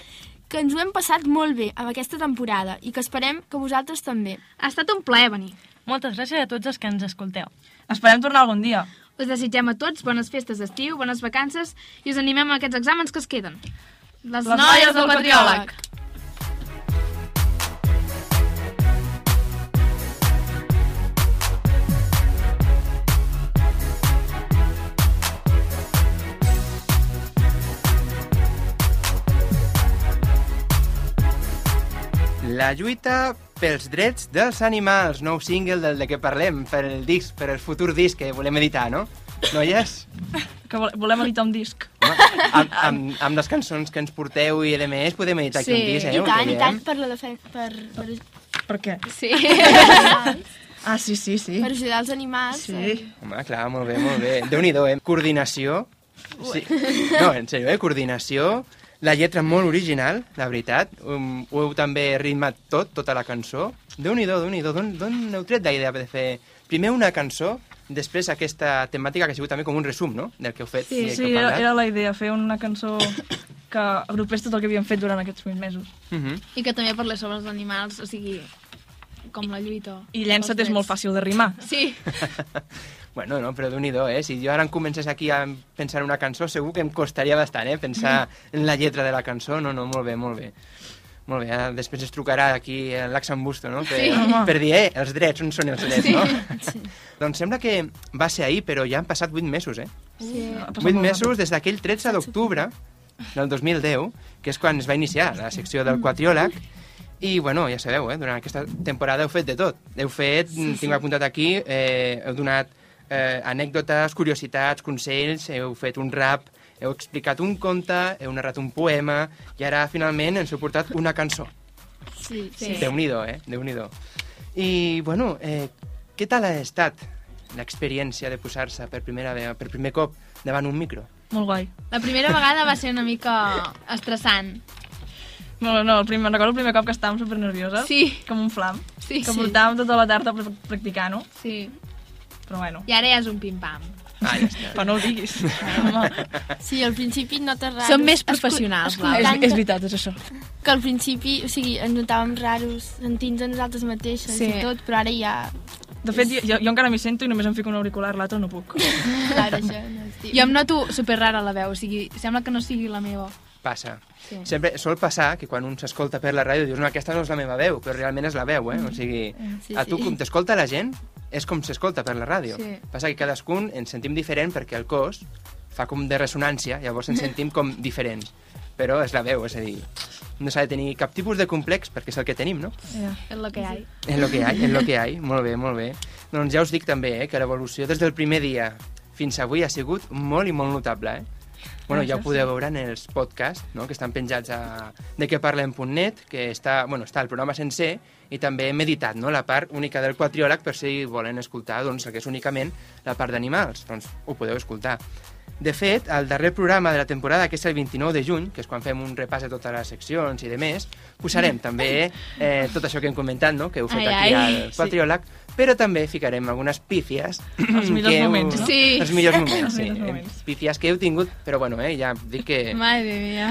que ens ho hem passat molt bé amb aquesta temporada i que esperem que vosaltres també. Ha estat un plaer venir. Moltes gràcies a tots els que ens escolteu. Esperem tornar algun dia. Us desitgem a tots bones festes d'estiu, bones vacances i us animem a aquests exàmens que es queden. Les, Les noies del patriòleg. La lluita pels drets dels animals, nou single del de què parlem, per el disc, per el futur disc que volem editar, no? Noies? [laughs] Que vol- volem editar un disc. Amb, amb, amb les cançons que ens porteu i a més podem editar aquí un disc, eh? I Ho tant, i tant, per la defen per, per, Per què? Sí. [laughs] Ah, sí, sí, sí. per ajudar els animals. Sí. Home, clar, molt bé, molt bé. Déu-n'hi-do, eh? Coordinació. Sí. No, en sèrio, eh? Coordinació. La lletra molt original, la veritat. Um, ho heu també ritmat tot, tota la cançó. Déu-n'hi-do, Déu-n'hi-do. D'on d'on heu tret la idea de fer primer una cançó, després aquesta temàtica que ha sigut també com un resum, no?, del que heu fet. Sí, sí era, era la idea, fer una cançó que agrupés tot el que havíem fet durant aquests 8 mesos. Mhm. I que també parlés sobre els animals, o sigui, com la lluita. I llença't és molt fàcil de rimar. Sí. [laughs] Bueno, no, però déu nhi eh? Si jo ara em comencés aquí a pensar en una cançó, segur que em costaria bastant, eh? Pensar en la lletra de la cançó. No, no, molt bé, molt bé. Molt bé, ara després es trucarà aquí l'Axan Busto, no? Per, Sí. per dir, eh, els drets, on són els drets, Sí. no? Sí. [laughs] Doncs sembla que va ser ahir, però ja han passat 8 mesos, eh? Sí. 8 mesos des d'aquell 13 d'octubre del 2010, que és quan es va iniciar la secció del quatriòleg, i, bueno, ja sabeu, eh, durant aquesta temporada heu fet de tot. Heu fet, sí, sí. tinc apuntat aquí, eh, heu donat eh, anècdotes, curiositats, consells, heu fet un rap, heu explicat un conte, heu narrat un poema, i ara, finalment, ens heu portat una cançó. Sí, Sí. Déu-n'hi-do, eh? Déu-n'hi-do. I, bueno, eh, què tal ha estat l'experiència de posar-se per primera vegada, per primer cop davant un micro? Molt guai. La primera vegada va ser una mica estressant. No, no, el primer, recordo el primer cop que estàvem super nervioses. Sí. Com un flam. Sí, que sí. portàvem tota la tarda pr- practicant-ho. Sí. Però bueno. I ara ja és un pim-pam. Ah, ja està. Però no ho diguis. Home. Sí, al principi et notes raros. Som més professionals, Escol-. És, és veritat, és això. Que al principi, o sigui, ens notàvem raros sentint-nos a nosaltres mateixes Sí. i tot, però ara ja... De fet, jo, jo encara m'hi sento i només em fico un auricular, l'altre no puc. Clar, això no es diu. Jo em noto super rara la veu, o sigui, sembla que no sigui la meva. Passa. Sí. Sempre sol passar que quan un s'escolta per la ràdio dius no, aquesta no és la meva veu, però realment és la veu, eh? O sigui, Sí, a tu sí. com t'escolta la gent és com s'escolta per la ràdio. Sí. Passa que cadascun ens sentim diferent perquè el cos fa com de ressonància, llavors ens [laughs] sentim com diferents. Però és la veu, és a dir, no s'ha de tenir cap tipus de complex perquè és el que tenim, no? Yeah. És lo que hi ha. En lo que hi ha, en lo que hi ha. Molt bé, molt bé. Doncs ja us dic també eh, que l'evolució des del primer dia fins avui ha sigut molt i molt notable. Eh? Bueno, ja ho podeu veure en els podcasts, no? que estan penjats a de què parlem.net, que està, bueno, està el programa sencer, i també hem editat no? la part única del quatriòleg per si volen escoltar doncs, el que és únicament la part d'animals. Doncs ho podeu escoltar. De fet, el darrer programa de la temporada, que és el 29 de juny, que és quan fem un repàs de totes les seccions i de més, posarem també eh, tot això que hem comentat, no? que heu fet Ai, aquí ai. al quatriòleg, però també ficarem algunes pífies. [clears throat] Els millors heu- moments, no? Sí. Els millors [laughs] moments, Els sí. millors moments. Pífies que heu tingut, però bueno, eh, ja dic que... Madre mia.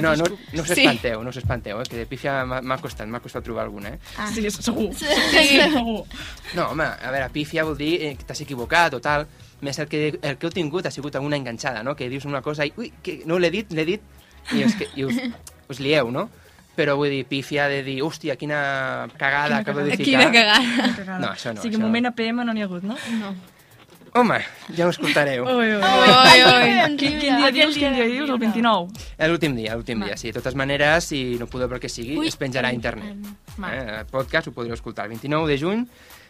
No, no, no us Sí. espanteu, no us espanteu, eh, que de pífia m'ha costat, m'ha costat trobar alguna, eh? Ah. Sí, segur. Sí. segur. No, home, a veure, pífia vol dir eh, que t'has equivocat o tal, més el que, el que heu tingut ha sigut alguna enganxada, no? Que dius una cosa i, ui, que no l'he dit, l'he dit, i, és que, i us, us lieu, no? Però vull dir, pífia de dir, hòstia, quina cagada Quina acabo de ficar. Quina cagada. No, això no. o sigui, això... moment APM no n'hi ha hagut, no? No. Home, ja ho escoltareu. Ui, ui, ui. Ui, ui. Quin, quin dia dius, quin dia dius? El 29. L'últim dia, l'últim dia, sí. De totes maneres, si no podeu pel que sigui, Ui. es penjarà a internet. Eh? El podcast ho podreu escoltar. El 29 de juny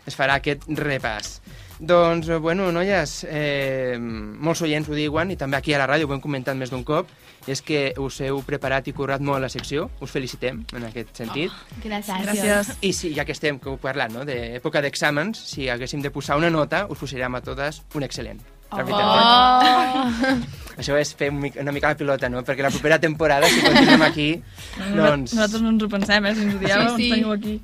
es farà aquest repàs. Doncs, eh, bueno, noies, eh, molts oients ho diuen, i també aquí a la ràdio ho hem comentat més d'un cop, és que us heu preparat i currat molt la secció, us felicitem en aquest sentit. Gràcies. Gràcies. I sí, ja que estem, que heu parlat, no?, d'època d'exàmens, si haguéssim de posar una nota, us posaríem a totes un excel·lent. La veritat, eh? Oh! Això és fer una mica la pilota, no? Perquè la propera temporada, si continuem aquí, doncs... Nosaltres no ens ho pensem, eh? Si ens ho dieu, Sí, sí. ens teniu aquí.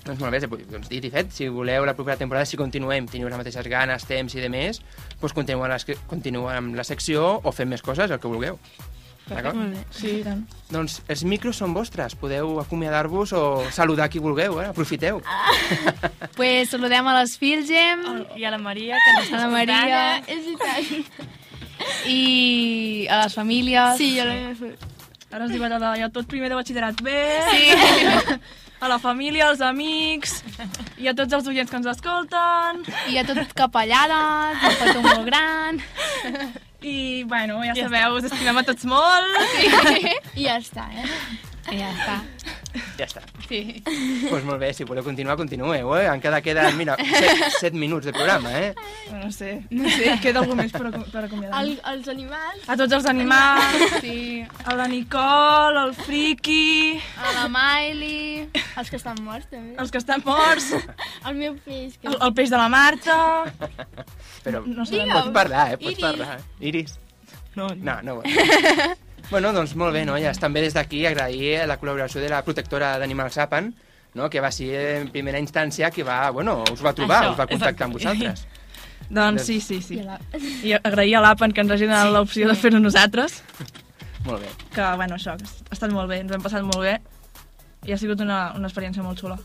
Doncs molt bé, doncs dit i fet, si voleu la propera temporada, si continuem, teniu les mateixes ganes, temps i de més, doncs continuem, la, continuem amb la secció o fem més coses, el que vulgueu. D'acord? Molt bé. Sí, i tant. Doncs els micros són vostres, podeu acomiadar-vos o saludar qui vulgueu, eh? aprofiteu. [laughs] Pues saludem a les Filgem. I a la Maria, que ens A la Maria. És veritat. I a les famílies. Sí, jo la Ara has dit allò, jo tot primer de batxillerat bé, Sí. [laughs] a la família, als amics, i a tots els oients que ens escolten. I a tot capellades, un petó molt gran. [laughs] I, bueno, ja, Ja sabeu, us estimem a tots molt. Sí. [laughs] I ja està, eh? I ja està. Ja està. Sí. Doncs pues molt bé, si voleu continuar, continueu, eh? Encara queden, mira, set, set minuts de programa, eh? No sé, no sé, queda algú més per, per acomiadar El, els animals... A tots els animals, Sí. a la Nicole, al Friki, A la Miley. Els que estan morts, també. els que estan morts, El meu peix. Que... el, el peix de la Marta... Però No sé, pots parlar, eh? Pots Iris. parlar. Iris. No, No, no bueno, doncs molt bé, noies. També des d'aquí agrair la col·laboració de la protectora d'Animals Apen, no? que va ser en primera instància qui va, bueno, us va trobar, Això, us va contactar amb vosaltres. [laughs] Doncs sí, sí, sí. I agrair a l'Apen que ens hagi donat l'opció de fer-ho nosaltres, Molt bé. que, bueno, això, que ha estat molt bé, ens hem passat molt bé, i ha sigut una, una experiència molt xula.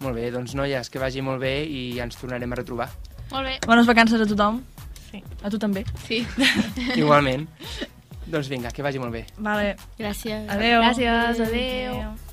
Molt bé, doncs noies, que vagi molt bé i ens tornarem a retrobar. Molt bé. Bones vacances a tothom. Sí. A tu també. Sí. [laughs] Igualment. [laughs] doncs vinga, que vagi molt bé. Vale. Gràcies. Adéu. Gràcies, adéu. goes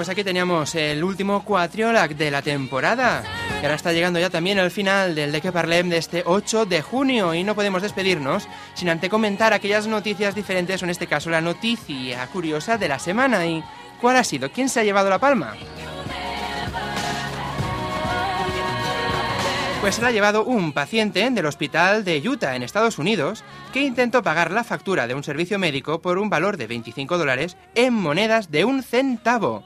pues aquí teníamos el último cuatriolac de la temporada. Y ahora está llegando ya también el final del de que parlem de este 8 de junio y no podemos despedirnos sin antes comentar aquellas noticias diferentes, o en este caso la noticia curiosa de la semana. ¿Y cuál ha sido? ¿Quién se ha llevado la palma? Pues se la ha llevado un paciente del hospital de Utah, en Estados Unidos, que intentó pagar la factura de un servicio médico por un valor de 25 dólares en monedas de un centavo.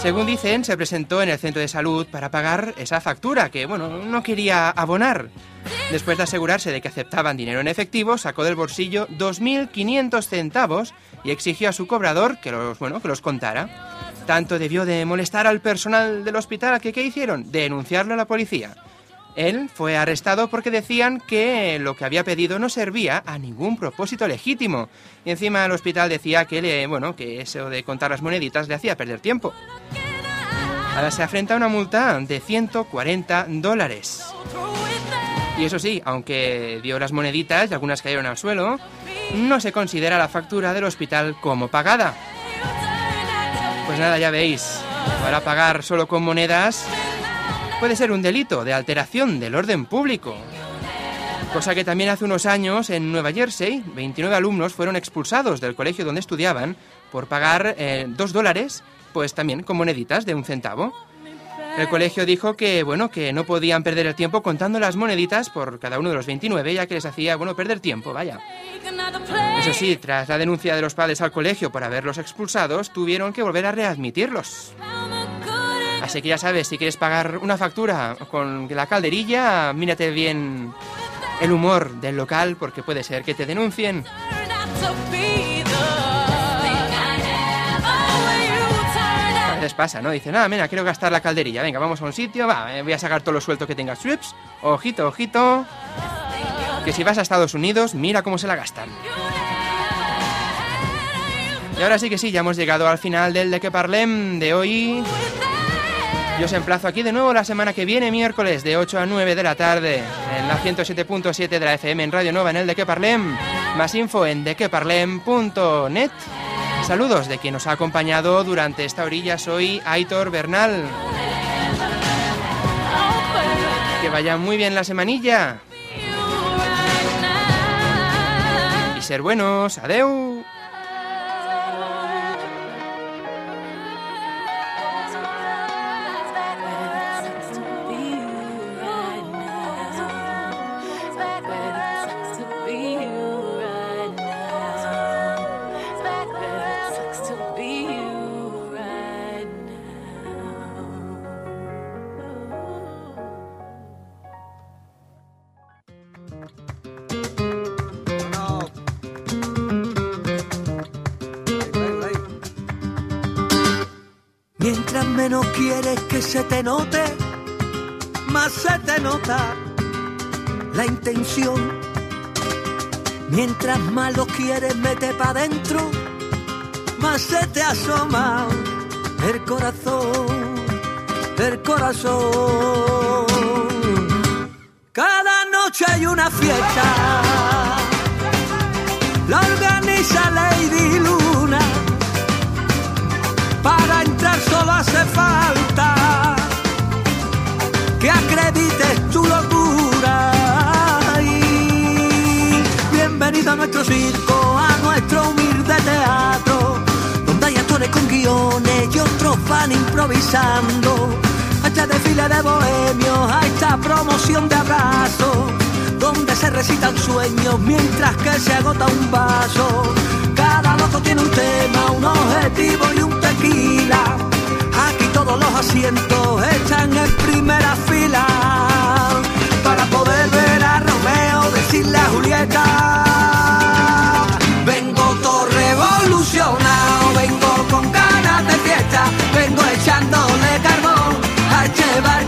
Según dicen, se presentó en el centro de salud para pagar esa factura que, bueno, no quería abonar. Después de asegurarse de que aceptaban dinero en efectivo, sacó del bolsillo 2.500 centavos y exigió a su cobrador que los, bueno, que los contara. Tanto debió de molestar al personal del hospital que, ¿qué hicieron? Denunciarlo a la policía. Él fue arrestado porque decían que lo que había pedido no servía a ningún propósito legítimo. Y encima el hospital decía que, le, bueno, que eso de contar las moneditas le hacía perder tiempo. Ahora se afrenta a una multa de 140 dólares. Y eso sí, aunque dio las moneditas y algunas cayeron al suelo, no se considera la factura del hospital como pagada. Pues nada, ya veis, para pagar solo con monedas puede ser un delito de alteración del orden público. Cosa que también hace unos años en Nueva Jersey, 29 alumnos fueron expulsados del colegio donde estudiaban por pagar eh, dos dólares, pues también con moneditas de un centavo. El colegio dijo que, bueno, que no podían perder el tiempo contando las moneditas por cada uno de los 29, ya que les hacía, bueno, perder tiempo, vaya. Eso sí, tras la denuncia de los padres al colegio por haberlos expulsados, tuvieron que volver a readmitirlos. Así que ya sabes, si quieres pagar una factura con la calderilla, mírate bien el humor del local porque puede ser que te denuncien. A veces pasa, ¿no? Dicen, ah, mira, quiero gastar la calderilla, venga, vamos a un sitio, va, eh, voy a sacar todo lo suelto que tenga. Swips, ojito, ojito, que si vas a Estados Unidos, mira cómo se la gastan. Y ahora sí que sí, ya hemos llegado al final del De Que Parlem de hoy. Yo os emplazo aquí de nuevo la semana que viene, miércoles, de 8 a 9 de la tarde, en la 107.7 de la FM en Radio Nova, en el De Que Parlem. Más info en dequeparlem.net. Saludos de quien nos ha acompañado durante esta orilla, soy Aitor Bernal. Que vaya muy bien la semanilla. Y ser buenos. Adeu. Menos quieres que se te note, más se te nota la intención. Mientras más lo quieres meter para adentro, más se te asoma el corazón, el corazón. Cada noche hay una fiesta, la organiza Lady Luna. Solo hace falta que acredites tu locura. Y bienvenido a nuestro circo, a nuestro humilde teatro, donde hay actores con guiones y otros van improvisando. A este desfile de bohemios, a esta promoción de abrazos, donde se recitan sueños mientras que se agota un vaso. Cada loco tiene un tema, un objetivo y un tequila todos los asientos están en primera fila para poder ver a Romeo decirle a Julieta vengo todo revolucionado vengo con ganas de fiesta vengo echándole carbón a llevar